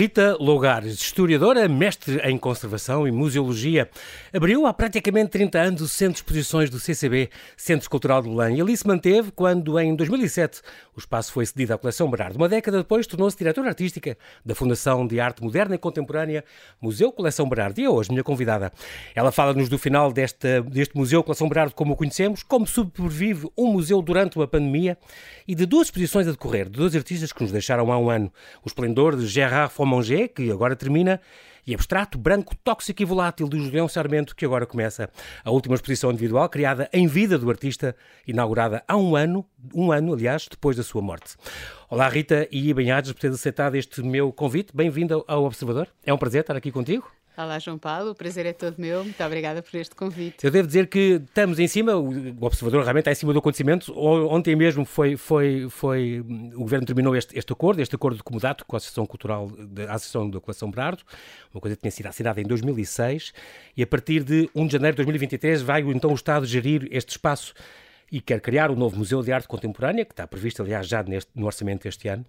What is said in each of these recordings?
Rita Logares, historiadora, mestre em conservação e museologia, abriu há praticamente 30 anos o Centro de Exposições do CCB, Centro Cultural de Belém, e ali se manteve quando, em 2007, o espaço foi cedido à Coleção Berardo. Uma década depois, tornou-se diretora artística da Fundação de Arte Moderna e Contemporânea Museu Coleção Berardo, e é hoje minha convidada. Ela fala-nos do final deste Museu Coleção Berardo como o conhecemos, como sobrevive um museu durante uma pandemia e de duas exposições a decorrer, de dois artistas que nos deixaram há um ano, o esplendor de Gerard Fromanger, que agora termina, e Abstrato, Branco, Tóxico e Volátil, de Julião Sarmento, que agora começa a última exposição individual, criada em vida do artista, inaugurada há um ano, um ano, aliás, depois da sua morte. Olá, Rita e Ibanhados, por ter aceitado este meu convite. Bem-vindo ao Observador. É um prazer estar aqui contigo. Olá, João Paulo, o prazer é todo meu. Muito obrigada por este convite. Eu devo dizer que estamos em cima, o observador realmente está em cima do acontecimento. Ontem mesmo foi, foi, foi o governo terminou este, este acordo, este acordo de comodato com a Associação Cultural, a Associação da Coleção Berardo, uma coisa que tinha sido assinada em 2006, e a partir de 1 de janeiro de 2023 vai então o Estado gerir este espaço e quer criar um novo Museu de Arte Contemporânea, que está previsto, aliás, já neste, no orçamento deste ano,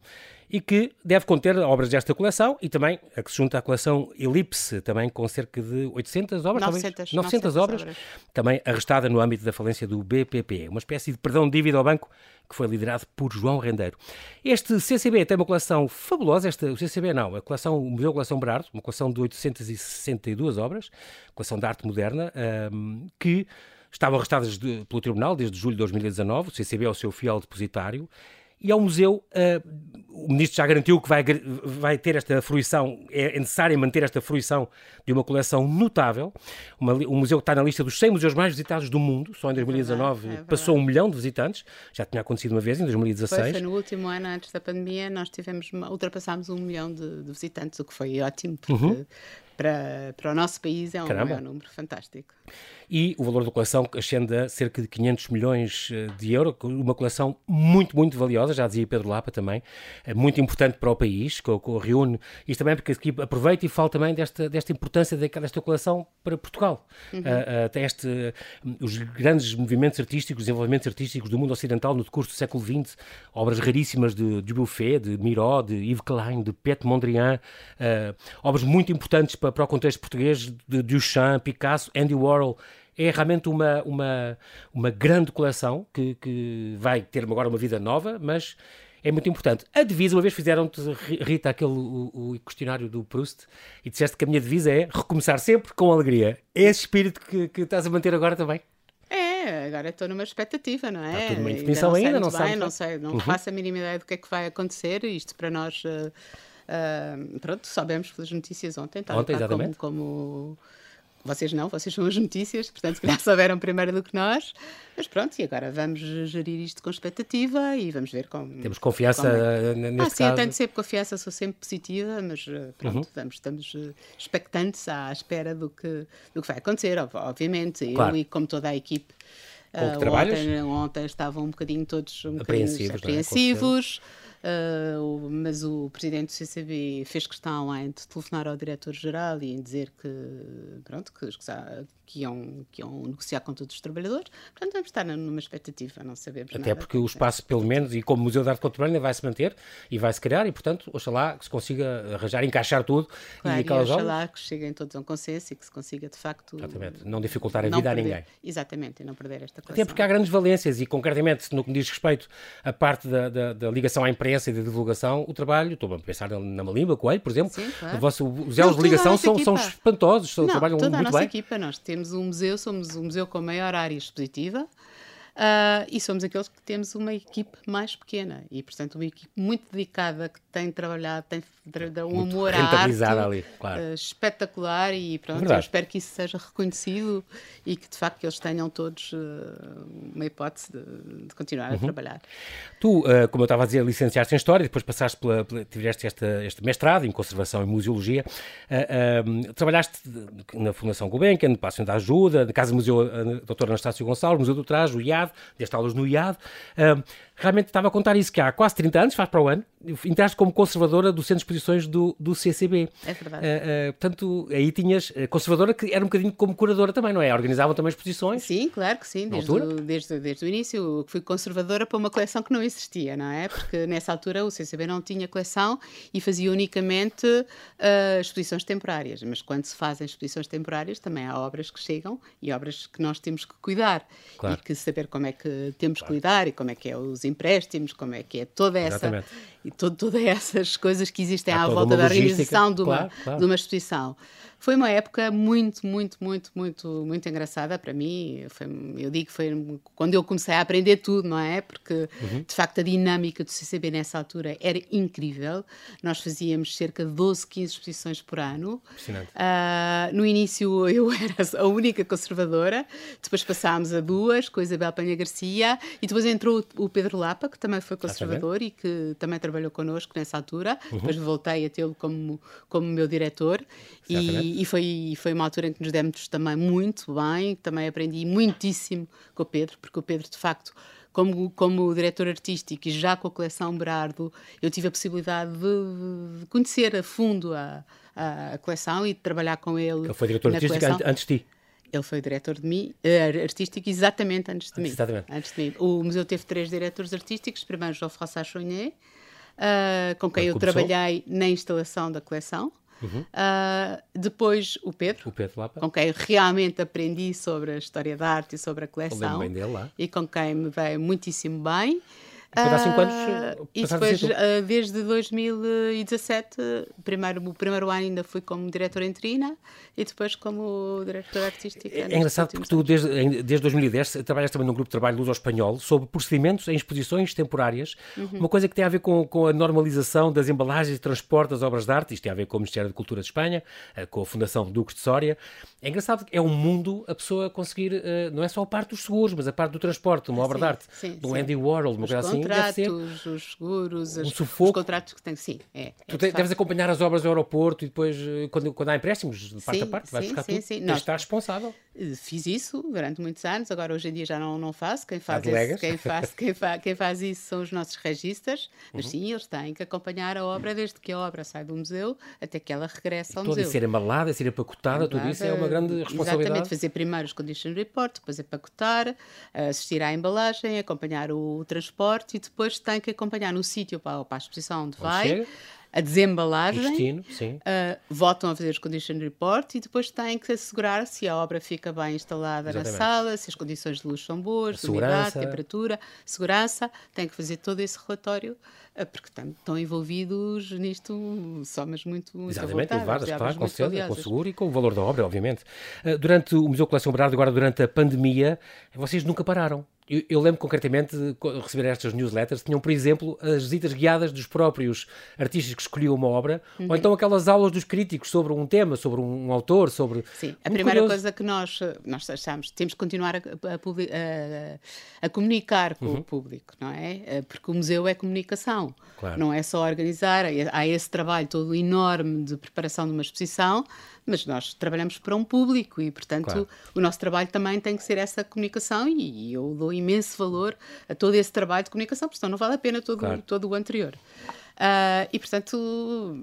e que deve conter obras desta coleção e também a que se junta à coleção Elipse, também com cerca de 800 obras, 900, talvez, 900, 900 obras, obras, também arrestada no âmbito da falência do BPP, uma espécie de perdão de dívida ao banco que foi liderado por João Rendeiro. Este CCB tem uma coleção fabulosa, esta, o CCB não, a coleção, o Museu Coleção Berardo, uma coleção de 862 obras, coleção de arte moderna, um, que estavam arrestadas de, pelo Tribunal desde julho de 2019, o CCB é o seu fiel depositário, e ao museu, uh, o ministro já garantiu que vai, vai ter esta fruição, é necessário manter esta fruição de uma coleção notável. Uma, um museu que está na lista dos 100 museus mais visitados do mundo, só em 2019 é é passou um milhão de visitantes, já tinha acontecido uma vez em 2016. Foi, foi no último ano, antes da pandemia, nós tivemos, ultrapassámos um milhão de, de visitantes, o que foi ótimo, porque uhum para, para o nosso país é um, é um número fantástico. E o valor da coleção ascende a cerca de 500 milhões eh, de euros, uma coleção muito, muito valiosa, já dizia Pedro Lapa também, é muito importante para o país, que, que reúne, isto também porque aqui aproveita e fala também desta, desta importância desta coleção para Portugal. Uhum. Uh, até este, os grandes movimentos artísticos, desenvolvimentos artísticos do mundo ocidental no decurso do século XX, obras raríssimas de, de Buffet, de Miró, de Yves Klein, de Pet Mondrian, uh, obras muito importantes para, para o contexto português de Duchamp, Picasso, Andy Warhol. É realmente uma, uma, uma grande coleção que, que vai ter agora uma vida nova, mas é muito importante. A divisa, uma vez fizeram-te, Rita, aquele o, o, questionário do Proust e disseste que a minha divisa é recomeçar sempre com alegria. É esse espírito que, que estás a manter agora também? É, agora estou numa expectativa, não é? Está tudo uma indefinição ainda, não, sei, não sei, não uhum. faço a mínima ideia do que é que vai acontecer. Isto para nós. Uh, Uh, pronto, sabemos pelas notícias ontem, tá, ontem, tá como, como, vocês não, vocês são as notícias, portanto, se calhar souberam primeiro do que nós. Mas pronto, e agora vamos gerir isto com expectativa e vamos ver como. Temos confiança como é. neste ah, sim, caso. eu tenho sempre confiança, sou sempre positiva, mas eh, pronto, uhum. vamos, estamos eh, expectantes à espera do que, do que vai acontecer, obviamente. Claro. Eu e como toda a equipe. Com uh, que ontem, ontem estavam um bocadinho todos um apreensivos. apreensivos Uh, mas o presidente do CCB fez questão em de telefonar ao diretor-geral e em dizer que, pronto, que, que, iam, que iam negociar com todos os trabalhadores. Portanto, vamos estar numa expectativa, não sabemos Até porque o espaço, pelo menos, e como Museu de Arte Contemporânea, vai se manter e vai se criar e, portanto, oxalá que se consiga arranjar, encaixar tudo. Claro, e, e oxalá que cheguem todos a um consenso e que se consiga, de facto... Exatamente, não dificultar a vida perder, a ninguém. Exatamente, e não perder esta coisa. Até porque há grandes valências e, concretamente, no que diz respeito à parte da, da, da ligação à empresa imprensa e de divulgação, o trabalho, estou a pensar na Malimba, Coelho, por exemplo, Sim, claro. vosso, os elos de ligação são, são espantosos, Não, trabalham toda muito a nossa bem. equipa, nós temos um museu, somos um museu com a maior área expositiva, Uh, e somos aqueles que temos uma equipe mais pequena e, portanto, uma equipe muito dedicada que tem trabalhado, tem um muito amor à arte ali, claro. uh, espetacular e pronto, eu espero que isso seja reconhecido e que de facto eles tenham todos uh, uma hipótese de, de continuar uhum. a trabalhar. Tu, como eu estava a dizer, licenciaste em História, depois passaste pela, pela tiveste esta, este mestrado em Conservação e Museologia, trabalhaste na Fundação Gulbenkian, no Passo da Ajuda, na Casa Museu Dr. Anastácio Gonçalves, Museu do Trajo, o IAD, deste aulas no IAD. Realmente estava a contar isso que há quase 30 anos, faz para o ano, entraste como conservadora do Centro de Exposições do, do CCB. É verdade. Uh, uh, portanto, aí tinhas conservadora que era um bocadinho como curadora também, não é? Organizavam também exposições? Sim, claro que sim. Desde o, desde, desde o início fui conservadora para uma coleção que não existia, não é? Porque nessa altura o CCB não tinha coleção e fazia unicamente uh, exposições temporárias. Mas quando se fazem exposições temporárias, também há obras que chegam e obras que nós temos que cuidar claro. e que saber como é que temos claro. que cuidar e como é que é os empréstimos, como é que é toda essa Exatamente. E to todas essas coisas que existem há à volta da organização de uma, claro, claro. de uma exposição. Foi uma época muito, muito, muito, muito, muito engraçada para mim. Foi, eu digo que foi quando eu comecei a aprender tudo, não é? Porque, uhum. de facto, a dinâmica do CCB nessa altura era incrível. Nós fazíamos cerca de 12, 15 exposições por ano. Uh, no início eu era a única conservadora, depois passámos a duas, com a Isabel Penha Garcia, e depois entrou o Pedro Lapa, que também foi conservador e que também trabalhou connosco nessa altura. Uhum. Depois voltei a tê-lo como, como meu diretor. E, e, foi, foi uma altura em que nos demos também muito bem, também aprendi muitíssimo com o Pedro, porque o Pedro, de facto, como, como diretor artístico e já com a coleção Berardo, eu tive a possibilidade de, de conhecer a fundo a, a, coleção e de trabalhar com ele. Ele foi diretor artístico coleção. antes de ti? Ele foi diretor de mim, uh, artístico exatamente antes de mim. Exatamente. Antes de mim. O museu teve três diretores artísticos, primeiro Jean-François Chonier, uh, com quem eu trabalhei na instalação da coleção. Uhum. Uh, depois o Pedro, o Pedro com quem realmente aprendi sobre a história da arte e sobre a coleção. Bem dele lá. E com quem me veio muitíssimo bem. Depois há 5 anos. Uh, e depois, uh, desde 2017, primeiro, o primeiro ano ainda fui como diretora interina e depois como diretora artística. É, é engraçado porque tu, desde, desde 2010, trabalhas também num grupo de trabalho Luz ao Espanhol sobre procedimentos em exposições temporárias, uhum. uma coisa que tem a ver com, com a normalização das embalagens e transporte das obras de arte. Isto tem a ver com o Ministério da Cultura de Espanha, uh, com a Fundação Duques de Soria. É engraçado que é um mundo a pessoa conseguir, não é só a parte dos seguros, mas a parte do transporte, uma obra sim, de arte, sim, do sim. Andy Warhol, uma coisa assim contratos, os seguros, um as, os contratos que tem. Sim, é. é tu deves acompanhar as obras do aeroporto e depois, eh, quando, quando há empréstimos, de parte sim, a parte, vais buscar sim, tudo. Sim, sim. Nós, responsável. Eh, fiz isso durante muitos anos, agora hoje em dia já não, não faço. Quem faz, esse, quem, faz, quem, fa, quem faz isso são os nossos registas, mas uhum. sim, eles têm que acompanhar a obra desde que a obra sai do museu até que ela regressa ao museu. E ser embalada, ser empacotada, tudo isso é uma grande responsabilidade. Exatamente, fazer primeiro os condition report, depois empacotar, assistir à embalagem, acompanhar o transporte e depois tem que acompanhar no sítio para, para a exposição onde, onde vai. Chega a desembalagem, destino, uh, voltam a fazer os condition report e depois têm que assegurar se a obra fica bem instalada Exatamente. na sala, se as condições de luz são boas, umidade, temperatura, segurança, têm que fazer todo esse relatório uh, porque estão envolvidos nisto somos muito, muito Exatamente, levadas, claro, com, certeza, com seguro e com o valor da obra, obviamente. Uh, durante o Museu Coleção Berardo, agora durante a pandemia, vocês nunca pararam. Eu, eu, lembro concretamente de receber estas newsletters, tinham, por exemplo, as visitas guiadas dos próprios artistas que escolhiam uma obra, uhum. ou então aquelas aulas dos críticos sobre um tema, sobre um, autor, sobre... Sim, a primeira curioso. coisa que nós, nós achamos, temos que continuar a, a, a, a comunicar com uhum. o público, não é? Eh, porque o museu é comunicação, claro. não é só organizar, há esse trabalho todo enorme de preparação de uma exposição, mas nós trabalhamos para um público e, portanto, claro. o nosso trabalho também tem que ser essa comunicação e eu dou imenso valor a todo esse trabalho de comunicação, porque senão não vale a pena todo, claro. todo o anterior. Uh, e, portanto,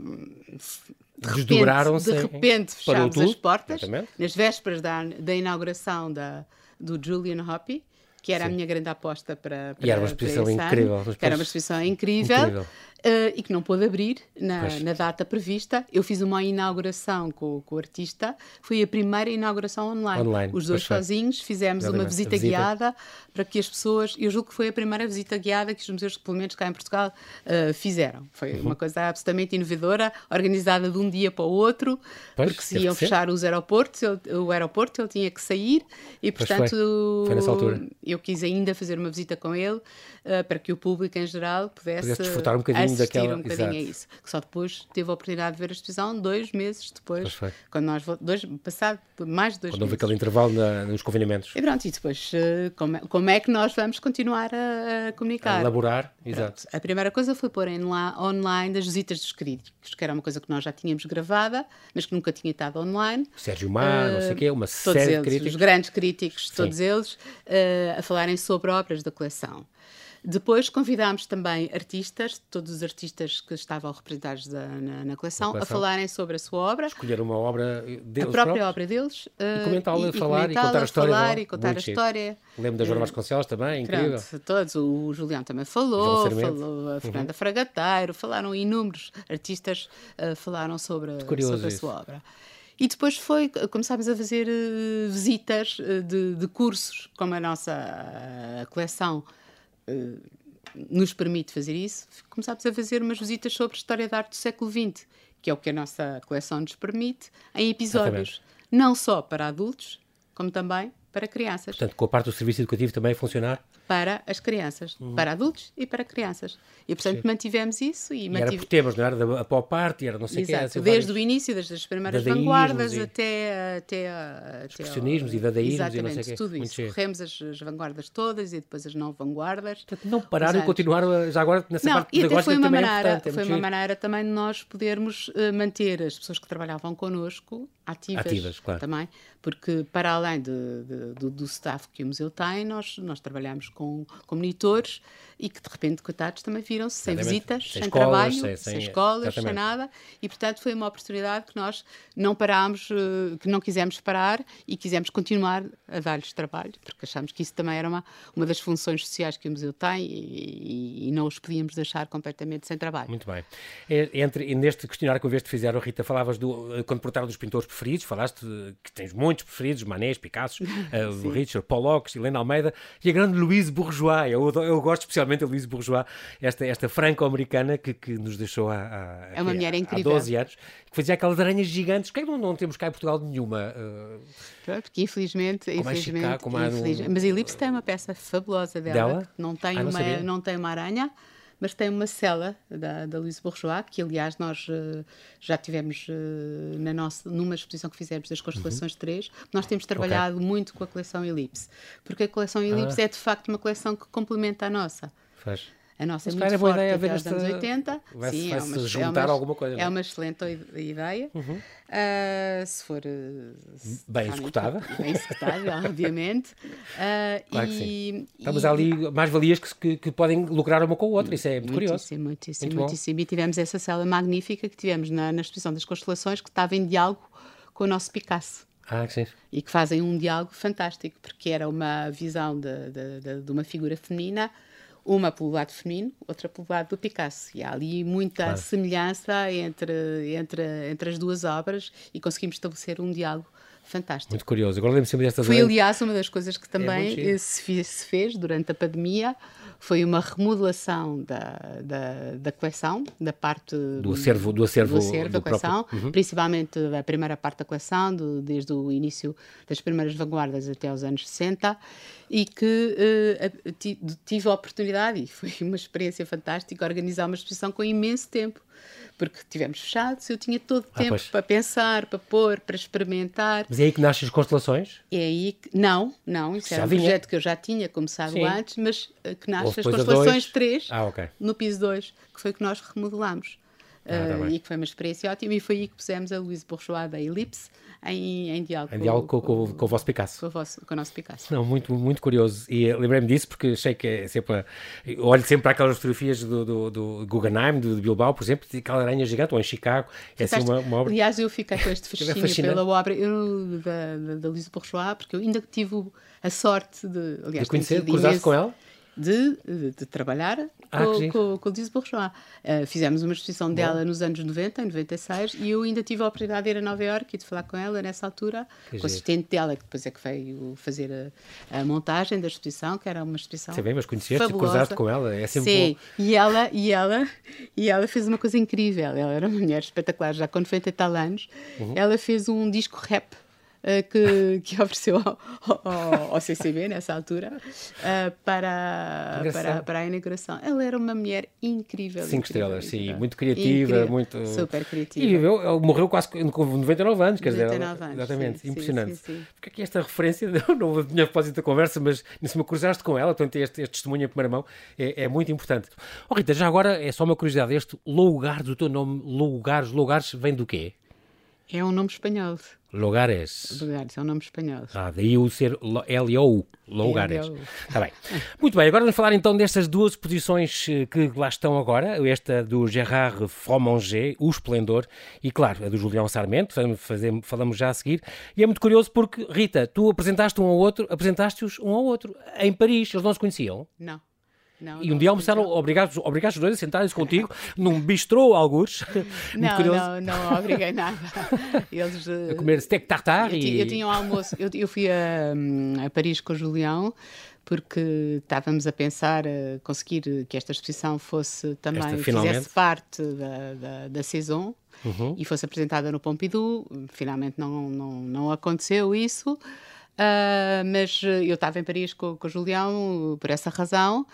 de repente, de repente fechámos as portas Exatamente. nas vésperas da, da inauguração da, do Julian Hoppy que era Sim. a minha grande aposta para, para E era uma exposição incrível. Era uma exposição incrível. incrível uh, e que não pôde abrir na, na, data prevista. Eu fiz uma inauguração com, com, o artista, foi a primeira inauguração online. online Os dois sozinhos fizemos Exatamente. uma visita, visita, guiada para que as pessoas, eu julgo que foi a primeira visita guiada que os museus, pelo menos cá em Portugal, uh, fizeram. Foi uhum. uma coisa absolutamente inovadora, organizada de um dia para o outro, pois, porque se iam fechar os aeroportos, o aeroporto ele tinha que sair e, portanto, foi. Foi eu quis ainda fazer uma visita com ele uh, para que o público em geral pudesse, pudesse desfrutar um bocadinho daquela... um bocadinho a isso. Que só depois teve a oportunidade de ver a exposição dois meses depois, quando nós dois, passado mais de dois quando meses. houve aquele intervalo na, nos confinamentos. E pronto, e depois uh, como, é, como é que nós vamos continuar a, a comunicar? A elaborar, exato. A primeira coisa foi pôr em lá, online as visitas dos críticos, que era uma coisa que nós já tínhamos gravada, mas que nunca tinha estado online. Sérgio Mar, uh, não sei o quê, uma série eles, de críticos. Os grandes críticos, todos Sim. eles, uh, a falarem sobre obras da coleção. Depois convidámos também artistas, todos os artistas que estavam representados da, na, na, coleção, coleção, a falarem sobre a sua obra. Escolher uma obra deles. A própria próprios. obra deles. Uh, e comentá-la, falar e contar a história. Falar, e contar a história. Lembro da Joana Vasconcelos também, incrível. Pronto, todos. O Julião também falou, falou a uhum. Fernanda uhum. Fragateiro, falaram inúmeros artistas, uh, falaram sobre, sobre a sua obra. E depois foi, começámos a fazer uh, visitas uh, de, de, cursos, como a nossa uh, coleção nos permite fazer isso. Começámos a fazer umas visitas sobre a história da arte do século XX, que é o que a nossa coleção nos permite, em episódios, Exatamente. não só para adultos, como também para crianças. Portanto, com a parte do serviço educativo também funcionar? Para as crianças, uhum. para adultos e para crianças. E, portanto, Sim. mantivemos isso. E, e mantive... era por temas, não era? Da pop art, era não sei o que. Desde vários... o início, desde as primeiras vanguardas e... até, até, até Expressionismos e dadaísmos e não sei o quê. tudo isso. Corremos as, as, vanguardas todas e depois as não vanguardas. Portanto, não parar e continuar já agora nessa não, parte e pedagógica foi uma também maneira, é. É foi uma maneira também de nós podermos uh, manter as pessoas que trabalhavam connosco ativas, ativas claro. também, porque para além de, de, do, do staff que o museu tem, nós, nós trabalhamos com, com monitores e que de repente, coitados, também viram-se sem visitas, sem, escolas, trabalho, sem, sem, sem escolas, exatamente. sem nada, e portanto foi uma oportunidade que nós não parámos, eh, que não quisemos parar e quisemos continuar a dar-lhes trabalho, porque achamos que isso também era uma, uma das funções sociais que o museu tem e, e, não os podíamos deixar completamente sem trabalho. Muito bem. Entre, neste questionário que vez te fizeram, Rita, falavas do, eh, quando perguntaram dos pintores preferidos, falaste que tens muitos preferidos, Manés, Picasso, uh, Richard, Pollock, Helena Almeida e a grande Louise Bourgeois. Eu, eu gosto especialmente da Louise Bourgeois, esta, esta franco-americana que, que nos deixou há, há, é uma mulher incrível. há 12 anos, que fazia aquelas aranhas gigantes. Que não, não temos cá em Portugal nenhuma? Uh, porque infelizmente, como infelizmente, Chicago, como no... mas Elipse tem uma peça fabulosa dela, dela? não tem, ah, não, uma, não tem uma aranha mas tem uma cela da, da Louise Bourgeois, que aliás nós uh, já tivemos uh, na nossa, numa exposição que fizemos das Constelações uhum. 3, nós temos trabalhado okay. muito com a coleção Elipse, porque a coleção Elipse ah. é de facto uma coleção que complementa a nossa. Faz. A nossa é muito é forte até aos anos 80. Vai, Sim, vai é uma, juntar é uma, alguma coisa. É, é uma excelente ideia. Uhum. Uh, se for uh, bem executada. Bem executada, obviamente. Uh, claro e, que sim. Estamos ali mais valias que, que, que, podem lucrar uma com a outra. Isso é muito curioso. Muitíssimo, muitíssimo, muito muitíssimo. E tivemos essa cela magnífica que tivemos na, na exposição das constelações que estava em diálogo com o nosso Picasso. Ah, sim. E que fazem um diálogo fantástico, porque era uma visão de, de, de, de uma figura feminina uma pelo lado feminino, outra pelo lado do Picasso. E há ali muita claro. semelhança entre, entre, entre as duas obras e conseguimos estabelecer um diálogo fantástico. Muito curioso. Agora lembro sempre desta Foi, aliás, uma das coisas que é também é se, se, fez durante a pandemia. Foi uma remodelação da, da, da coleção, da parte do acervo, do acervo, do acervo do da coleção, uhum. principalmente a primeira parte da coleção, do, desde o início das primeiras vanguardas até os anos 60, e que uh, tive a oportunidade, e foi uma experiência fantástica, organizar uma exposição com imenso tempo porque tivemos fechados, eu tinha todo o ah, tempo pois. para pensar, para pôr, para experimentar. Mas é aí que nascem as constelações? É aí que. Não, não, isso já era um vinha. projeto que eu já tinha começado Sim. antes, mas eh, que nasce as constelações 3 ah, okay. no piso 2, que foi que nós remodelamos. Ah, uh, e que foi uma experiência ótima, e foi aí que pusemos a Luís Bourgeois da Elipse em, em diálogo, em diálogo com, com, com, com, o vosso Picasso. Com o, vosso, com o nosso Picasso. Não, muito, muito curioso. E lembrei-me disso porque achei que é sempre. olho sempre para aquelas fotografias do, do, do Guggenheim, do, de Bilbao, por exemplo, de aquela aranha gigante, ou em Chicago. É assim uma, uma, obra. Aliás, eu fiquei com este fascínio pela obra eu, da, da, da Luísa Bourgeois, porque eu ainda tive a sorte de. Aliás, de conhecer, cruzar com ela? De, de, de trabalhar ah, com, com, com o Lise Bourgeois. Uh, fizemos uma exposição Bom. dela nos anos 90, em 96, e eu ainda tive a oportunidade de ir a Nova Iorque e de falar com ela nessa altura, que com o assistente dela, que depois é que veio fazer a, a, montagem da exposição, que era uma exposição. Sim, bem, mas conheceste, cruzaste com ela, é sempre Sim, bom. e ela, e, ela, e ela fez uma coisa incrível. Ela era uma mulher espetacular, já quando foi 80 anos, uhum. ela fez um disco rap que, que ofereceu ao, ao, ao, CCB nessa altura uh, para, para, para a inauguração. Ela era uma mulher incrível. Cinco incrível, estrelas, sim, muito criativa, incrível, muito. Super criativa. E viveu, morreu quase com 99 anos, quer 99 dizer. Anos, exatamente, sim, impressionante. Sim, sim, Porque aqui esta referência, não tinha propósito da conversa, mas se me cruzaste com ela, portanto, este, este testemunho em primeira mão é, é muito importante. Oh, Rita, já agora é só uma curiosidade: este lugar do teu nome, lugares, lugares, vem do quê? É um nome espanhol. Logares. Logares, é um nome espanhol. Ah, daí o ser L-O-U. Logares. Está bem. Muito bem, agora vamos falar então destas duas exposições eh, que lá estão agora. Esta do Gerard Fromanger, O Esplendor, e claro, a do Julião Sarmento, falamos já a seguir. E é muito curioso porque, Rita, tu apresentaste um ao outro, apresentaste-os um ao outro em Paris. Eles não se conheciam? Não. Não, e um dia almoçaram, obrigados, obrigados os dois a sentarem-se contigo num bistrô, alguns. Não, não, não obriguei nada. Eles, a comer steak tartar eu, e... Eu tinha um almoço, eu, eu fui a, a Paris com o Julião, porque estávamos a pensar a conseguir que esta exposição fosse também, esta, fizesse parte da, da, da saison uhum. e fosse apresentada no Pompidou. Finalmente não, não, não aconteceu isso. Uh, mas eu estava em Paris com, com o Julião por essa razão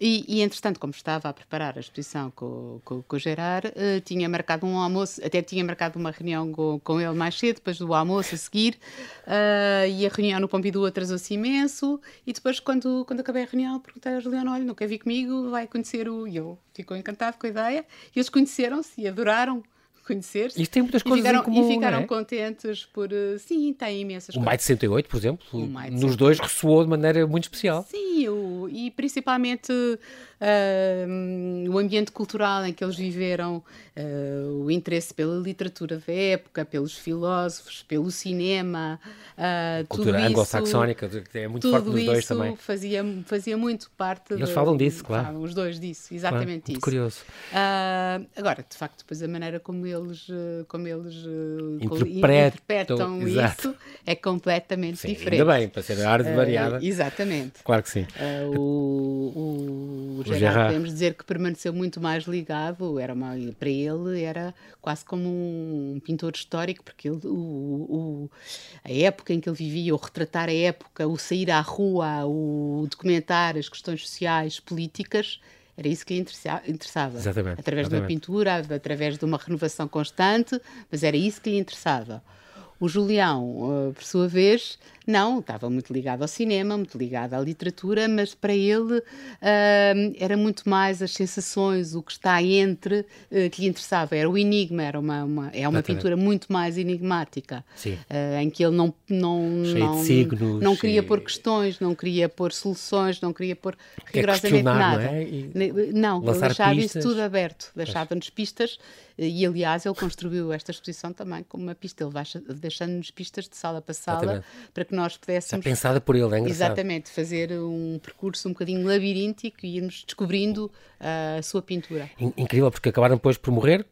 e, e, entretanto, como estava a preparar a exposição com, com, com o Gerard, uh, tinha marcado um almoço, até tinha marcado uma reunião com, com ele mais cedo, depois do almoço a seguir, uh, e a reunião no Pompidou atrasou-se imenso, e depois, quando, quando acabei a reunião, perguntei ao Juliano, olha, não quer vir comigo, vai conhecer o... E ele ficou encantado com a ideia, e eles conheceram-se e adoraram conhecer-se. Isto tem muitas coisas e ficaram, comum, E ficaram é? contentes por... Eh, sim, tem imensas o coisas. O de 68, por exemplo, nos dois ressoou de maneira muito especial. Sim, o, e principalmente uh, o ambiente cultural em que eles viveram, uh, o interesse pela literatura da época, pelos filósofos, pelo cinema, uh, cultura anglo-saxónica, que é muito forte nos dois também. Fazia, fazia muito parte. Eles de, falam disso, claro. Falam os dois disso, exatamente claro, isso. curioso. agora, de facto, depois a maneira como eles, como eles interpretam, interpretam isso é completamente Sim, diferente. Ainda bem, para ser a arte variada. exatamente. Claro que sim. o, o, o Gerard, Gerard, podemos dizer que permaneceu muito mais ligado, era uma, para ele era quase como um pintor histórico, porque ele, o, o, a época em que ele vivia, o retratar a época, o sair à rua, o documentar as questões sociais, políticas, era isso que lhe interessava. Exatamente, através exatamente. de uma pintura, através de uma renovação constante, mas era isso que lhe interessava. O Julião, eh, por sua vez, não, estava muito ligado ao cinema, muito ligado à literatura, mas para ele uh, era muito mais as sensações, o que está entre, uh, que lhe interessava. Era o enigma, era uma, uma é uma pintura muito mais enigmática, uh, em que ele não, não, não, signos, não queria pôr questões, não queria pôr soluções, não queria pôr rigorosamente nada. Não, é? não ele deixava pistas. isso tudo aberto, deixava-nos pistas e aliás ele construiu esta exposição também como uma pista, ele vai deixando-nos pistas de sala para sala Exatamente. para que nós pudéssemos. Já pensada por ele, é engraçado. Exatamente, fazer um percurso um bocadinho labiríntico e irmos descobrindo uh, a sua pintura. Incrível, porque acabaram depois por morrer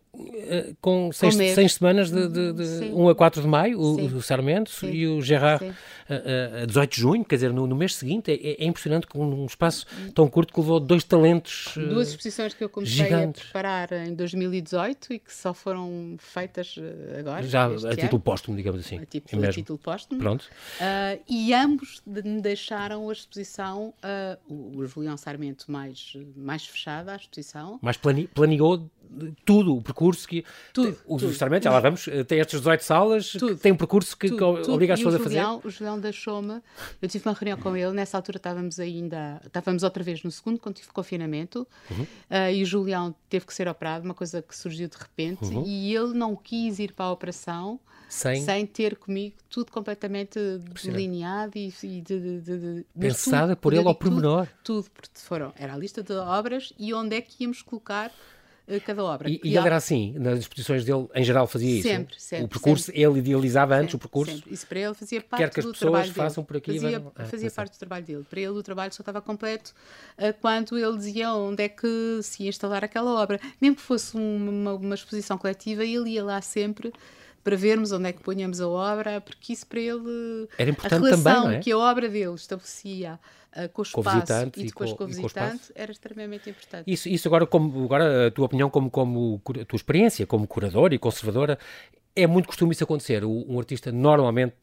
com seis, seis semanas de, de, de 1 a 4 de maio, o, o Sarmento Sim. e o Gerard uh, a 18 de junho, quer dizer, no, no mês seguinte. É, é, impressionante com um espaço tão curto que levou dois talentos. Duas exposições que eu comecei gigantes. a preparar em 2018 e que só foram feitas agora. Já a título póstumo, digamos assim. A, tipo, a título póstumo. Pronto. Uh, e ambos me deixaram a exposição, uh, o, o Julião Sarmento mais, mais fechada, a exposição. Mas plane, planeou tudo, o percurso que. Tudo. Os justamente, já lá vamos, tem estas 18 salas, tudo, tem um percurso que, tudo, que obriga as pessoas a fazer. O Julião deixou-me, eu tive uma reunião com ele, nessa altura estávamos ainda, estávamos outra vez no segundo confinamento, uhum. uh, e o Julião teve que ser operado, uma coisa que surgiu de repente, uhum. e ele não quis ir para a operação sem, sem ter comigo tudo completamente delineado e, e de, de, de, pensada tudo, por ele ao pormenor. Tudo, tudo, porque foram, era a lista de obras e onde é que íamos colocar eh, cada obra. E, e ele era assim, nas exposições dele, em geral fazia isso? Sempre, sempre. O percurso, sempre. ele idealizava antes sempre, o percurso? Sempre. Isso para ele fazia parte Quer que as do pessoas trabalho façam dele. por aqui fazia, ah, fazia parte do trabalho dele. Para ele o trabalho só estava completo uh, quando ele dizia onde é que se ia instalar aquela obra. Mesmo que fosse uma, uma exposição coletiva, ele ia lá sempre para vermos onde é que ponhamos a obra, porque isso para ele era importante a relação também, é? que a obra dele estabelecia uh, com o espaço com o e depois e com, com o visitante era extremamente importante. Isso, isso agora, como, agora a tua opinião como, como a tua experiência como curadora e conservadora, é muito costume isso acontecer. Um artista normalmente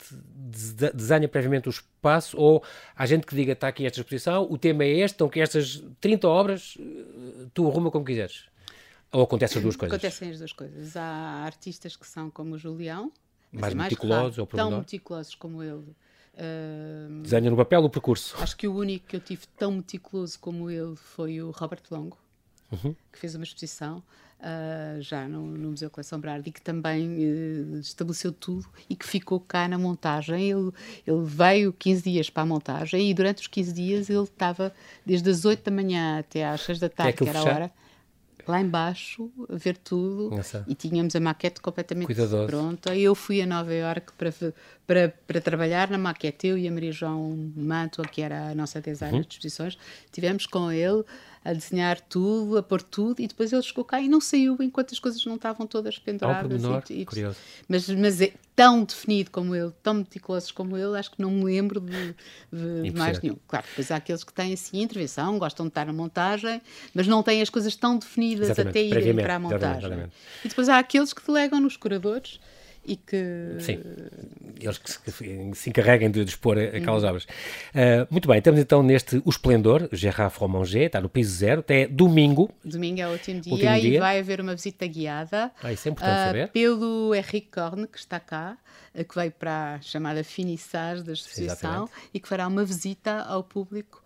desenha previamente o espaço ou há gente que diga está aqui esta exposição, o tema é este, estão aqui estas 30 obras, eh, tu arruma como quiseres. Ou acontecem as duas coisas? Acontecem as duas coisas. Há artistas que são como o Julião, mais é meticulosos ou tão meticulosos como ele. Uh, Desenha no papel o percurso. Acho que o único que eu tive tão meticuloso como ele foi o Robert Longo. uhum. que fez uma exposição uh, já no, no, Museu Coleção Brardi, que também uh, estabeleceu tudo e que ficou cá na montagem. Ele, ele veio 15 dias para a montagem e durante os 15 dias ele estava desde as 8 da manhã até às 6 da tarde, que, é que era a hora lá embaixo a ver tudo Nossa. e tínhamos a maquete completamente Cuidadoso. pronta. E eu fui a Nova Iorque para, para, para trabalhar na maquete, eu e a Maria João Mantua, que era a nossa designer uhum. de exposições, tivemos com ele a desenhar tudo, a pôr tudo, e depois ele chegou cá e não saiu enquanto as coisas não estavam todas penduradas. Menor, e, e, curioso. Mas, mas é tão definido como ele, tão meticulosos como ele, acho que não me lembro de, de, mais nenhum. Claro, depois há aqueles que têm assim intervenção, gostam de estar na montagem, mas não têm as coisas tão definidas exatamente, até irem para a montagem. Exatamente. E depois há aqueles que delegam nos curadores e que. Sim, eles que se, que se encarreguem de dispor aquelas uhum. obras. Uh, muito bem, estamos então neste O Esplendor, Gerard Fromanger, está no piso zero, até domingo. Domingo é o último dia, último dia. e vai haver uma visita guiada. Ah, isso é importante uh, saber. Pelo Henrique Corne, que está cá, uh, que veio para a chamada finissage da exposição Sim, e que fará uma visita ao público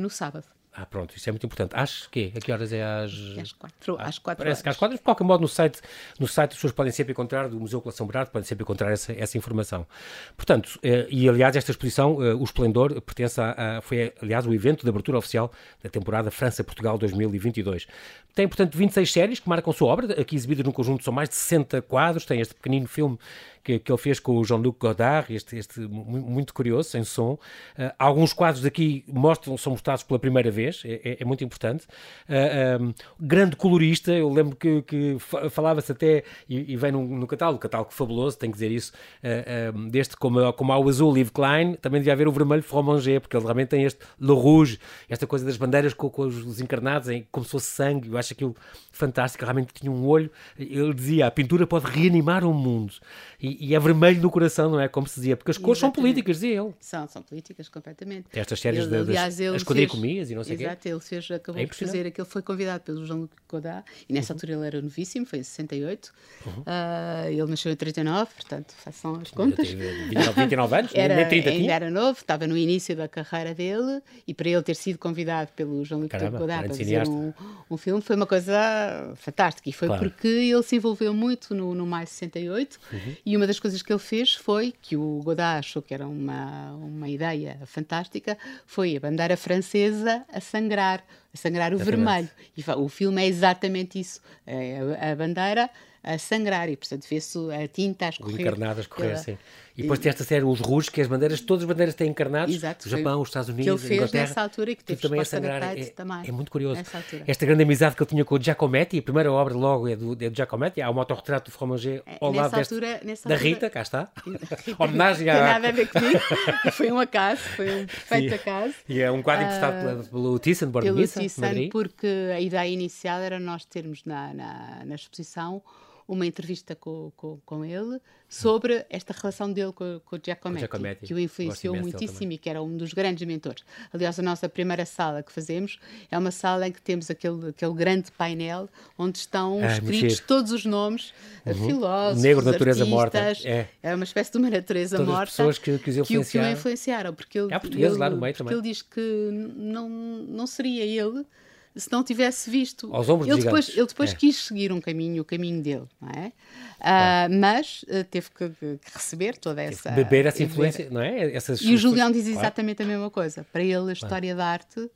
no sábado. Ah, pronto, isso é muito importante. Às que? A que horas é às. Às quatro. Ah, às quatro parece horas. que às quatro. De qualquer modo, no site, no site as pessoas podem sempre encontrar, do Museu Coleção Berardo, podem sempre encontrar essa, essa informação. Portanto, eh, e aliás, esta exposição, eh, o Esplendor, pertence a, a, foi, aliás, o evento de abertura oficial da temporada França-Portugal 2022. Tem, portanto, 26 séries que marcam sua obra, aqui exibidas num conjunto, são mais de 60 quadros, tem este pequenino filme que, que ele fez com o Jean-Luc Godard, este, este muito curioso, sem som. Uh, alguns quadros daqui mostram, são mostrados pela primeira vez, é, é, é muito importante. Uh, um, grande colorista, eu lembro que, que falava-se até, e, e vem no, no, catálogo, catálogo fabuloso, tenho que dizer isso, uh, um, deste como, como há o azul Yves Klein, também devia haver o vermelho Fromanger, porque ele realmente tem este Le Rouge, esta coisa das bandeiras com, com os encarnados, em, como se fosse sangue, acho aquilo fantástico, realmente tinha um olho, ele dizia, a pintura pode reanimar o mundo. E, e, é vermelho no coração, não é? Como se dizia, porque as cores Exatamente. são políticas, dizia ele. São, são políticas, completamente. Estas séries ele, aliás, das as quadricomias e não sei o quê. Exato, ele fez, acabou é de fazer aquele, foi convidado pelo João Godard, e nessa uhum. altura ele era novíssimo, foi em 68. Uhum. Uh, ele nasceu em 39, portanto, façam as contas. 29, 29 anos, era, nem 30 ainda era novo, estava no início da carreira dele, e para ele ter sido convidado pelo João Luc Godard para fazer um, um, filme foi uma coisa fantástica, e foi claro. porque ele se envolveu muito no, no Mais 68, uhum. e uma das coisas que ele fez foi, que o Godard achou que era uma, uma ideia fantástica, foi a bandeira francesa a sangrar, a sangrar o vermelho. E o filme é exatamente isso. É a, a bandeira a sangrar e, portanto, vê-se a tinta a escorrer. O encarnado a escorrer, sim. E depois tem esta série, os Rouges, que as bandeiras, todas as bandeiras têm encarnados. Exato, o Japão, os Estados Unidos, que ele fez Inglaterra. nessa altura e que teve também a sangrar. É, também, é muito curioso. Esta grande amizade que ele tinha com o Giacometti, a primeira obra logo é do, é do Giacometti, há um autorretrato do Fromager é, ao lado deste, altura, da Rita, cá está. Homenagem à... Tem nada a ver comigo. foi um acaso, foi um perfeito acaso. E é um quadro emprestado uh, pelo Thyssen, Bordeaux, Pelo Thyssen, porque a ideia inicial era nós termos na, na, na exposição uma entrevista com, com, com ele sobre esta relação dele com, com o Giacometti, Giacometti, que o influenciou muitíssimo e que era um dos grandes mentores. Aliás, a nossa primeira sala que fazemos é uma sala em que temos aquele, aquele grande painel onde estão ah, escritos todos os nomes, uhum. filósofos, Negro, natureza morta. É. é uma espécie de uma natureza Todas morta. pessoas que, que, os que, que o influenciaram. Porque ele, Há portugueses ele, lá no meio também. ele diz que não, não seria ele se não tivesse visto. Aos ombros ele depois, ele depois é. quis seguir um caminho, o caminho dele, não é? Uh, mas uh, teve que, que, receber toda essa. beber essa influência, não é? Essas, e o Julião diz exatamente claro. a mesma coisa. Para ele, a história claro. da arte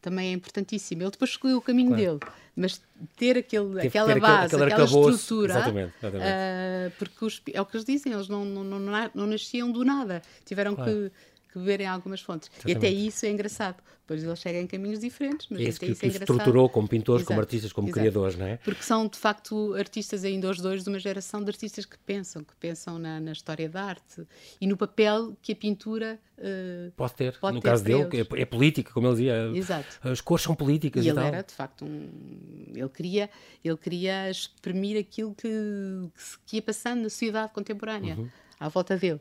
também é importantíssima. Ele depois escolheu o caminho claro. dele, mas ter aquele, aquela ter base, aquele, aquela estrutura, exatamente, exatamente. Uh, porque os, é o que eles dizem, eles não, não, não, não nasciam do nada, tiveram que que beberem algumas fontes. Exatamente. E até isso é engraçado. Depois eles chegam em caminhos diferentes, mas isso até que, isso é engraçado. estruturou como pintores, Exato. como artistas, como Exato. criadores, não é? Porque são, de facto, artistas ainda os dois de uma geração de artistas que pensam, que pensam na, na história da arte e no papel que a pintura uh, pode ter. Pode no ter caso dele, é, é, política, como ele dizia. Exato. As cores são políticas e, e ele tal. era, de facto, um... ele, queria, ele queria exprimir aquilo que, que ia passando na sociedade contemporânea. Uhum. À volta dele.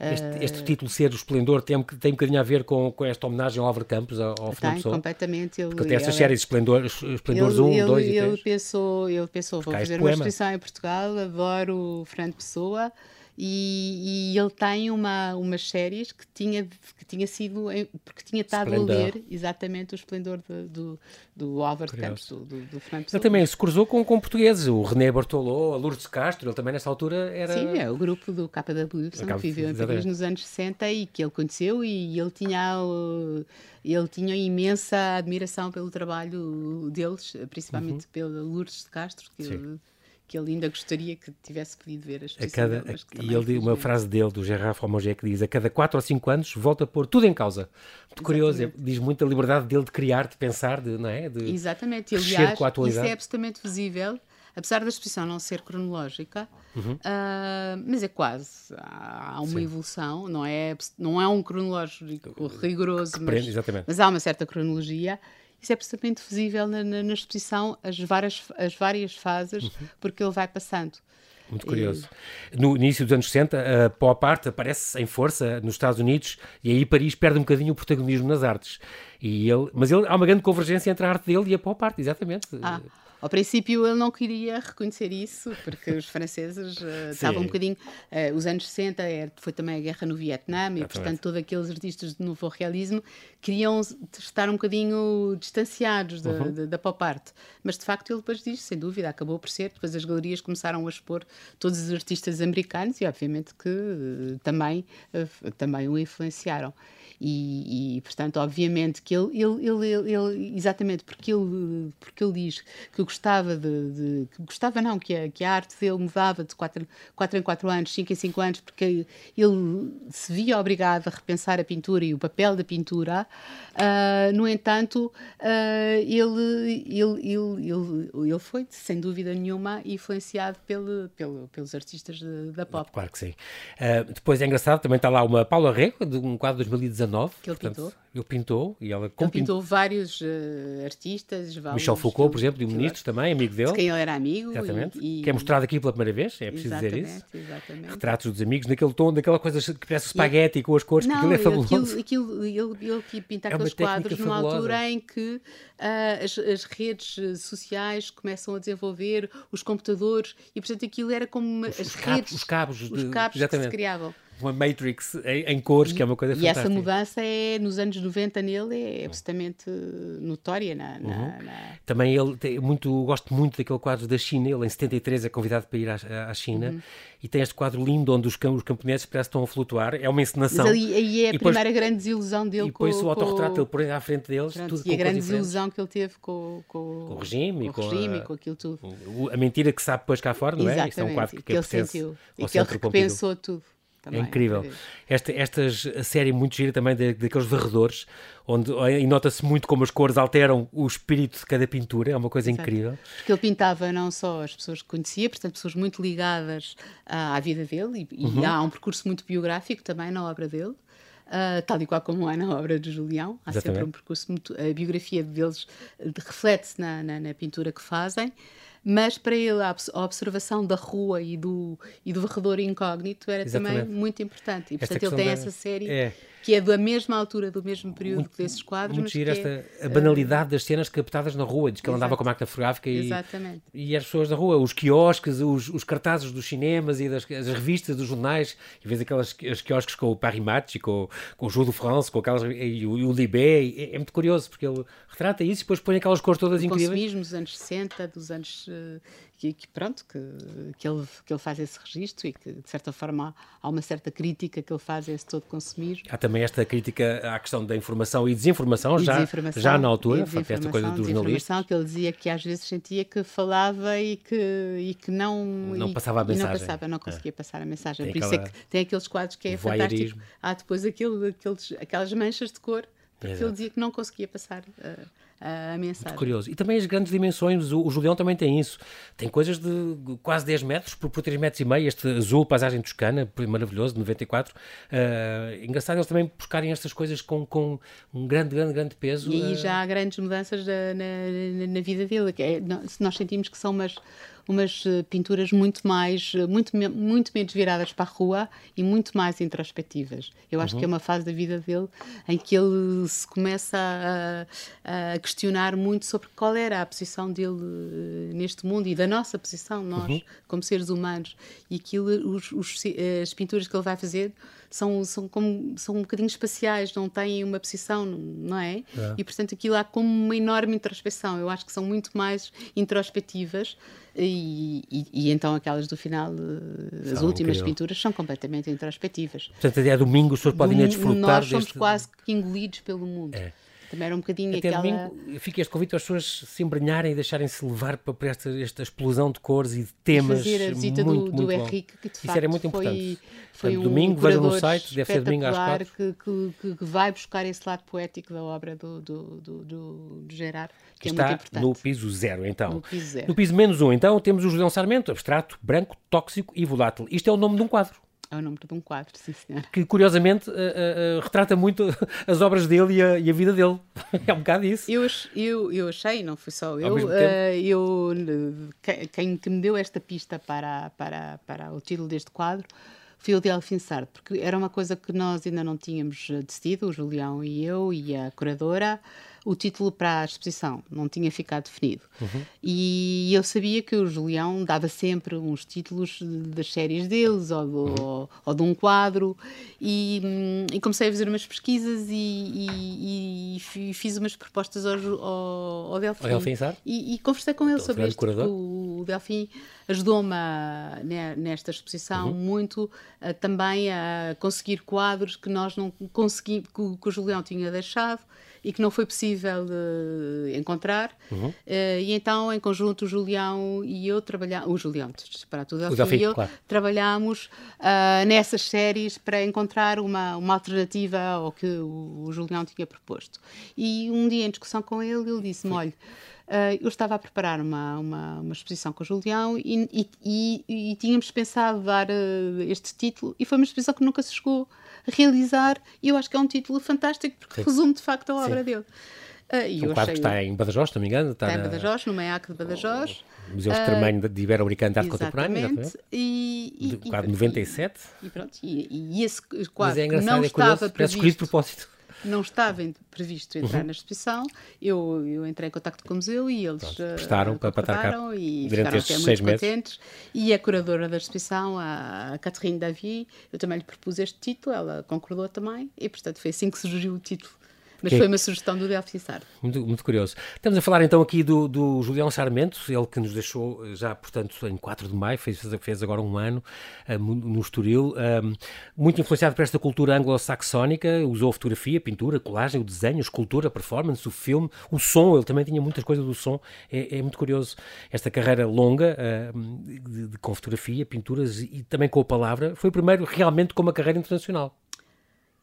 Este, este, título Ser o Esplendor tem, tem um bocadinho a ver com, com esta homenagem ao Álvaro Campos, ao, ao Tem, Pessoa. completamente. Ele, Porque tem estas séries Esplendor, Esplendores ele, 1, ele, 2 ele, e 3. Ele pensou, ele pensou vou fazer uma exposição em Portugal, adoro o Fernando Pessoa, e, e, ele tem uma, umas séries que tinha, que tinha sido, porque tinha estado a ler exatamente o esplendor de, do, do Álvaro Campos, do, do, do Fernando Ele também se cruzou com, com portugueses, o René Bartolô, a Lourdes Castro, ele também nessa altura era... Sim, é o grupo do KW, que viveu em Paris nos anos 60 e que ele conheceu e ele tinha... Ele tinha imensa admiração pelo trabalho deles, principalmente uhum. pela Lourdes de Castro, que ele, que ele ainda gostaria que tivesse podido ver as a cada, dele, E ele uma frase dele, do Gerard Fromagé, que diz: a cada 4 ou 5 anos volta a pôr tudo em causa. Muito curioso, é, diz muito a liberdade dele de criar, de pensar, de, não é? De Exatamente, aliás, com a atualidade. isso é absolutamente visível, apesar da exposição não ser cronológica, uhum. uh, mas é quase. Há, há uma Sim. evolução, não é, não é um cronológico rigoroso, mas, mas há uma certa cronologia isso é absolutamente visível na, na, na exposição, as várias, as várias fases, uhum. porque ele vai passando. Muito curioso. E... No início dos anos 60, a pop art aparece em força nos Estados Unidos e aí Paris perde um bocadinho o protagonismo nas artes. E ele, mas ele, há uma grande convergência entre a arte dele e a pop art, exatamente. Ah. Ao princípio ele não queria reconhecer isso, porque os franceses uh, estavam um bocadinho. Uh, os anos 60 é, foi também a guerra no Vietnã, e portanto todos aqueles artistas de novo realismo queriam estar um bocadinho distanciados da, uhum. da, da pop art. Mas de facto ele depois diz, sem dúvida, acabou por ser. Depois as galerias começaram a expor todos os artistas americanos e obviamente que uh, também, também o influenciaram. E, e, portanto, obviamente que ele, ele, ele, ele, exatamente porque ele, porque ele diz que gostava de, de que gostava não, que a, que a arte dele mudava de 4, 4 em 4 anos, 5 em 5 anos, porque ele se via obrigado a repensar a pintura e o papel da pintura. Uh, no entanto, uh, ele, ele, ele, ele, ele foi, sem dúvida nenhuma, influenciado pelo, pelo, pelos artistas de, da pop. Claro que sim. Uh, depois é engraçado, também está lá uma Paula Rego, de um quadro de 2019 que ele portanto, pintou. Ele pintou e ela ele pintou vários artistas. Michel Foucault, por exemplo, de um ministro também, amigo dele. De quem ele era amigo. Exatamente. E, que é mostrado aqui pela primeira vez, é preciso dizer isso. Exatamente. Retratos dos amigos, naquele tom, daquela coisa que parece espaguete com as cores, não, aquilo é fabuloso. Aquilo, aquilo, ele, ele pinta é aqueles quadros numa fabulosa. altura em que uh, as, as, redes sociais começam a desenvolver, os computadores, e portanto aquilo era como os, as redes. Os cabos, de, os cabos que se criavam uma Matrix em, em cores, e, que é uma coisa e fantástica. E essa mudança é, nos anos 90 nele é absolutamente notória. Na, na, uhum. na... Também ele tem muito, gosto muito daquele quadro da China, ele em 73 é convidado para ir à, à China uhum. e tem este quadro lindo onde os, os camponeses parece estão a flutuar, é uma encenação. Mas aí, aí é a depois, primeira grande desilusão dele e depois com, o autorretrato ele põe à frente deles. Pronto, tudo e a grande desilusão que ele teve com, com, com o regime, com, o regime a, com aquilo tudo. A mentira que sabe depois cá fora, não é? Exatamente, Isto é um quadro que, que ele sentiu e que ele repensou tudo. Também, é incrível. Esta, estas a série muito gira também daqueles varredores, onde e nota-se muito como as cores alteram o espírito de cada pintura, é uma coisa Exato. incrível. Porque ele pintava não só as pessoas que conhecia, portanto, pessoas muito ligadas à, à vida dele, e, uhum. e, há um percurso muito biográfico também na obra dele. Uh, tal e qual como é na obra de Julião, há Exatamente. sempre um percurso muito. A biografia deles reflete-se na, na, na pintura que fazem mas para ele a observação da rua e do, e do varredor incógnito era Exatamente. também muito importante. E portanto ele tem da... essa série é que é da mesma altura, do mesmo período muito, desses quadros. Muito giro esta, é, a banalidade uh, das cenas captadas na rua, diz que ele andava com a máquina fotográfica e, Exatamente. e as pessoas na rua, os quiosques, os, os cartazes dos cinemas e das as revistas dos jornais, e vês aquelas as quiosques com o Paris Match, com, com o de France, com aquelas, e, o, e o Libé, é, é, muito curioso, porque ele retrata isso e depois põe aquelas cores todas o incríveis. Consumismo dos anos 60, dos anos... Que, que, pronto, que, que, ele, que ele faz esse registro e que, de certa forma, há uma certa crítica que ele faz a esse todo consumismo. Há também esta crítica à questão da informação e desinformação, e já, desinformação, já na altura, esta coisa dos jornalistas. que ele dizia que às vezes sentia que falava e que, e que não... Não e, passava a mensagem. não passava, não conseguia é. passar a mensagem. Tem Por isso é que tem aqueles quadros que é fantástico. Há depois aquele, aqueles, aquelas manchas de cor, porque ele dizia que não conseguia passar... Uh, a. Muito curioso. E também as grandes dimensões, o, o Julião também tem isso. Tem coisas de quase 10 metros por, por 3 metros e meio, este azul, paisagem toscana, maravilhoso, de 94. Uh, engraçado eles também buscarem estas coisas com, com um grande, grande, grande peso. E aí uh... já há grandes mudanças na, na, na vida dele. Que é, nós sentimos que são umas umas eh, pinturas muito mais, eh, muito, muito menos viradas para a rua e muito mais introspectivas. Eu acho uhum. que é uma fase da vida dele em que ele se começa a, a questionar muito sobre qual era a posição dele uh, neste mundo e da nossa posição, nós, uhum. como seres humanos. E aquilo, os, os, as pinturas que ele vai fazer são, são, como, são um bocadinho espaciais, não têm uma posição, não é? é? E, portanto, aquilo há como uma enorme introspeção. Eu acho que são muito mais introspectivas e, e, e, então aquelas do final, eh, as últimas incrível. pinturas, são completamente introspectivas. Portanto, até domingo os senhor podem desfrutar Nós somos deste... quase que engolidos pelo mundo. É. Também era um bocadinho Até aquela... domingo fica este convite às pessoas se embrenharem e deixarem-se levar para esta, esta explosão de cores e de temas. Fazer a visita muito, do, do Henrique, que de Isso era muito foi, importante. Foi um domingo, vejam no site, deve ser domingo às quatro. Que, que, que, vai buscar esse lado poético da obra do, do, do, do, do Gerard, que, que é está no piso zero, então. No piso, zero. no piso menos um, então, temos o Julião Sarmento, abstrato, branco, tóxico e volátil. Isto é o nome de um quadro. É o nome de um quadro, sim senhor. Que curiosamente uh, uh, retrata muito as obras dele e a, e a, vida dele. é um bocado isso. Eu, eu, eu achei, não fui só eu, uh, eu quem, quem me deu esta pista para, para, para o título deste quadro foi o Delfim Sardo, porque era uma coisa que nós ainda não tínhamos decidido, o Julião e eu e a curadora o título para a exposição, não tinha ficado definido. Uhum. E eu sabia que o Julião dava sempre uns títulos das séries deles ou, uhum. ou, ou de um quadro, e, hum, e, comecei a fazer umas pesquisas e, e, e fiz umas propostas ao, ao, ao Delfim. Delfim e, conversei com ele Estou sobre isto. O, o Delfim ajudou-me nesta exposição uhum. muito também a conseguir quadros que nós não conseguimos, que, que o Julião tinha deixado e que não foi possível uh, encontrar. Uhum. Uh, e então, em conjunto, o Julião e eu trabalhámos, o Julião, para tudo, o Delfim, e eu claro. trabalhámos uh, nessas séries para encontrar uma, uma alternativa ao que o, o, Julião tinha proposto. E um dia, em discussão com ele, ele disse-me: olha. Uh, eu estava a preparar uma, uma, uma exposição com o Julião e, e, e, e tínhamos pensado dar uh, este título e foi uma exposição que nunca se chegou realizar, e eu acho que é um título fantástico porque Sim. resume de facto a obra Sim. dele. Uh, e um quadro que está em Badajoz, se não me engano. Está, está em Badajoz, no MEAC de Badajoz. O Museu Extremanho uh, de Ibero-Americano de Arte Contemporânea. Exatamente. E, e, de, quadro 97. E, pronto, e, e esse quadro Mas é não é estava previsto. de propósito não estava previsto entrar uhum. na exposição. Eu, eu entrei em contato com o museu e eles Pronto, prestaram uh, para, cá e durante estes seis meses. Contentes. E a curadora da exposição, a Catherine Davy, eu também lhe propus este título, ela concordou também e, portanto, foi assim que surgiu o título mas que... foi uma sugestão do Delphi Sardo. Muito, muito curioso. Estamos a falar então aqui do, do Julião Sarmento, ele que nos deixou já, portanto, em 4 de maio, fez, fez agora um ano uh, no Estoril, um, muito influenciado por esta cultura anglo-saxónica, usou fotografia, pintura, colagem, o desenho, escultura, performance, o filme, o som, ele também tinha muitas coisas do som, é, é muito curioso esta carreira longa uh, de, de, com fotografia, pinturas e também com a palavra, foi o primeiro realmente com uma carreira internacional.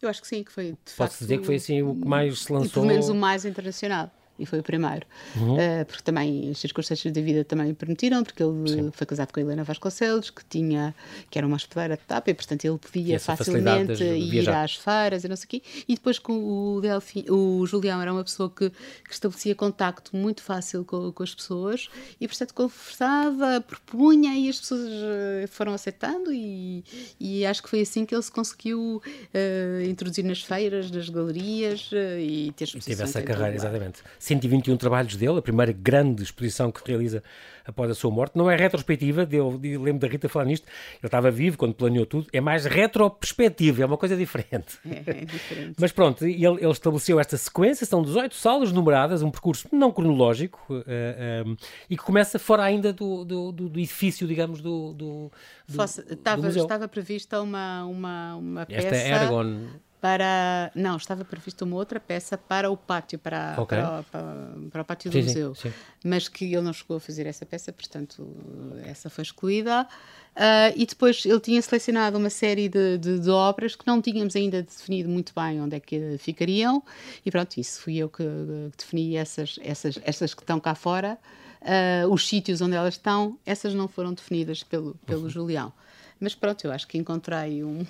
Eu acho que sim, que foi de Posso dizer que foi assim o que mais se lançou. E pelo menos o mais internacional e foi o primeiro. Uhum. Uh, porque também as circunstâncias da vida também permitiram, porque ele Sim. foi casado com a Helena Vasconcelos, que tinha que era uma hospedeira de tapa, e portanto ele podia facilmente ir às feiras e não sei o quê. E depois com o Delfim, o Julião era uma pessoa que, que estabelecia contacto muito fácil com, com, as pessoas e portanto conversava, propunha e as pessoas eh, foram aceitando e, e acho que foi assim que ele se conseguiu uh, introduzir nas feiras, nas galerias uh, e ter exposições. E teve essa carreira, exatamente 121 trabalhos dele, a primeira grande exposição que realiza após a sua morte. Não é retrospectiva, eu lembro da Rita falar nisto, ele estava vivo quando planeou tudo, é mais retrospectiva, é uma coisa diferente. É, é diferente. Mas pronto, ele, ele, estabeleceu esta sequência, são 18 salas numeradas, um percurso não cronológico uh, eh, um, eh, e que começa fora ainda do, do, do, do edifício, digamos, do. do, Fosse, estava, estava prevista uma, uma, uma peça. Esta Eragon para. Não, estava prevista uma outra peça para o pátio, para, okay. para, para, para, o pátio sim, do museu. Sim, sim. Mas que ele não chegou a fazer essa peça, portanto, essa foi excluída. Uh, e depois ele tinha selecionado uma série de, de, de, obras que não tínhamos ainda definido muito bem onde é que ficariam. E pronto, isso fui eu que, que defini essas, essas, essas que estão cá fora. Uh, os sítios onde elas estão, essas não foram definidas pelo, pelo uhum. Julião. Mas pronto, eu acho que encontrei um,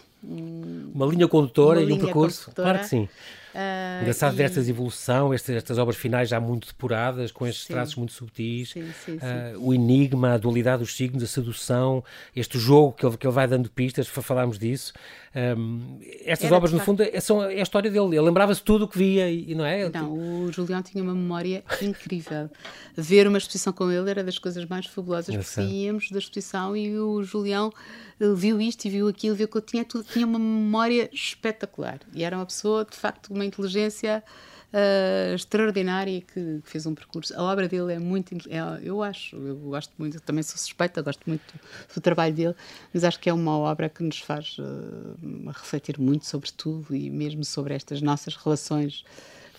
uma linha condutora uma e um percurso. Condutora. Claro que sim. Uh, Engraçado e... destas evolução, estas, estas, obras finais já muito depuradas, com estes sim. traços muito subtis, sim, sim, uh, o enigma, a dualidade dos signos, a sedução, este jogo que ele, que ele vai dando pistas, falámos disso. Um, estas Era obras, no fundo, é, são, é a história dele. Ele lembrava-se tudo o que via, e não é? Não, o Julião tinha uma memória incrível. Ver uma exposição com ele era das coisas mais fabulosas, porque saíamos da exposição e o Julião viu isto e viu aquilo, viu que eu tinha tudo, tinha uma memória espetacular. E era uma pessoa, de facto, uma inteligência uh, extraordinária que, fez um percurso. A obra dele é muito. É, eu acho, eu gosto muito, também sou suspeita, gosto muito do, trabalho dele, mas acho que é uma obra que nos faz uh, refletir muito sobre tudo e mesmo sobre estas nossas relações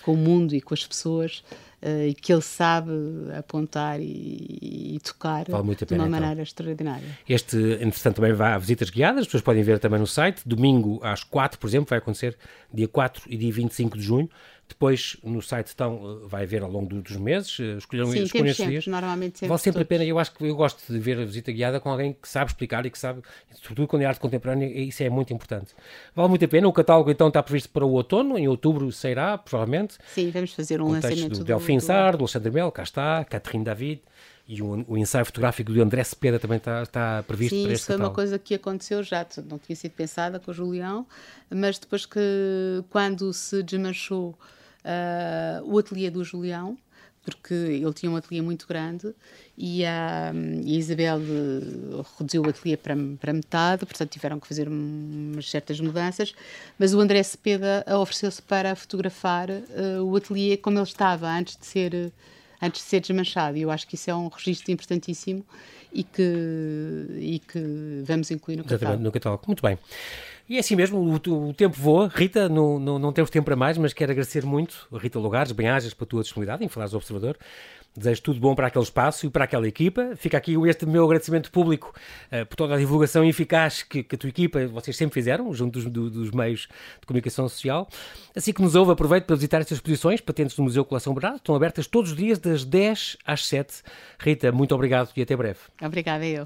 com o mundo e com as pessoas. Uh, e que ele sabe apontar e, e tocar vale de uma pena, então. maneira então. extraordinária. Este, entretanto, também vai a visitas guiadas, as pessoas podem ver também no site. Domingo às 4, por exemplo, vai acontecer dia 4 e dia 25 de junho. Depois, no site estão, vai haver ao longo dos meses, eh, escolheram Sim, escolher estes dias. Normalmente sempre vale sempre todos. a pena. Eu acho que eu gosto de ver a visita guiada com alguém que sabe explicar e que sabe, sobretudo quando é arte contemporânea, isso é muito importante. Vale muito a pena. O catálogo então está previsto para o outono, em outubro sairá, provavelmente. Sim, vamos fazer um lançamento do Delfim Sar, do Alexandre Mel, cá está, Catherine David. E o, o, ensaio fotográfico do André Cepeda também está, está previsto Sim, para este isso foi uma coisa que aconteceu já, não tinha sido pensada com o Julião, mas depois que, quando se desmanchou uh, o ateliê do Julião, porque ele tinha um ateliê muito grande e a, e a Isabel eh, reduziu o ateliê para, para metade, portanto tiveram que fazer umas certas mudanças, mas o André Cepeda ofereceu-se para fotografar uh, o ateliê como ele estava antes de ser antes de ser desmanchado. E eu acho que isso é um registro importantíssimo e que, e que vamos incluir no catálogo. no catálogo. Muito bem. E é assim mesmo, o, o tempo voa. Rita, no, no, não temos tempo para mais, mas quero agradecer muito, Rita Lugares, bem-ajas pela tua disponibilidade em falar do Observador. Desejo tudo bom para aquele espaço e para aquela equipa. Fica aqui este meu agradecimento público uh, por toda a divulgação eficaz que, que, a tua equipa, vocês sempre fizeram, junto dos, do, dos, meios de comunicação social. Assim que nos ouve, aproveito para visitar estas exposições, patentes do Museu Colação Brado. Estão abertas todos os dias, das 10 às 7. Rita, muito obrigado e até breve. Obrigada, eu.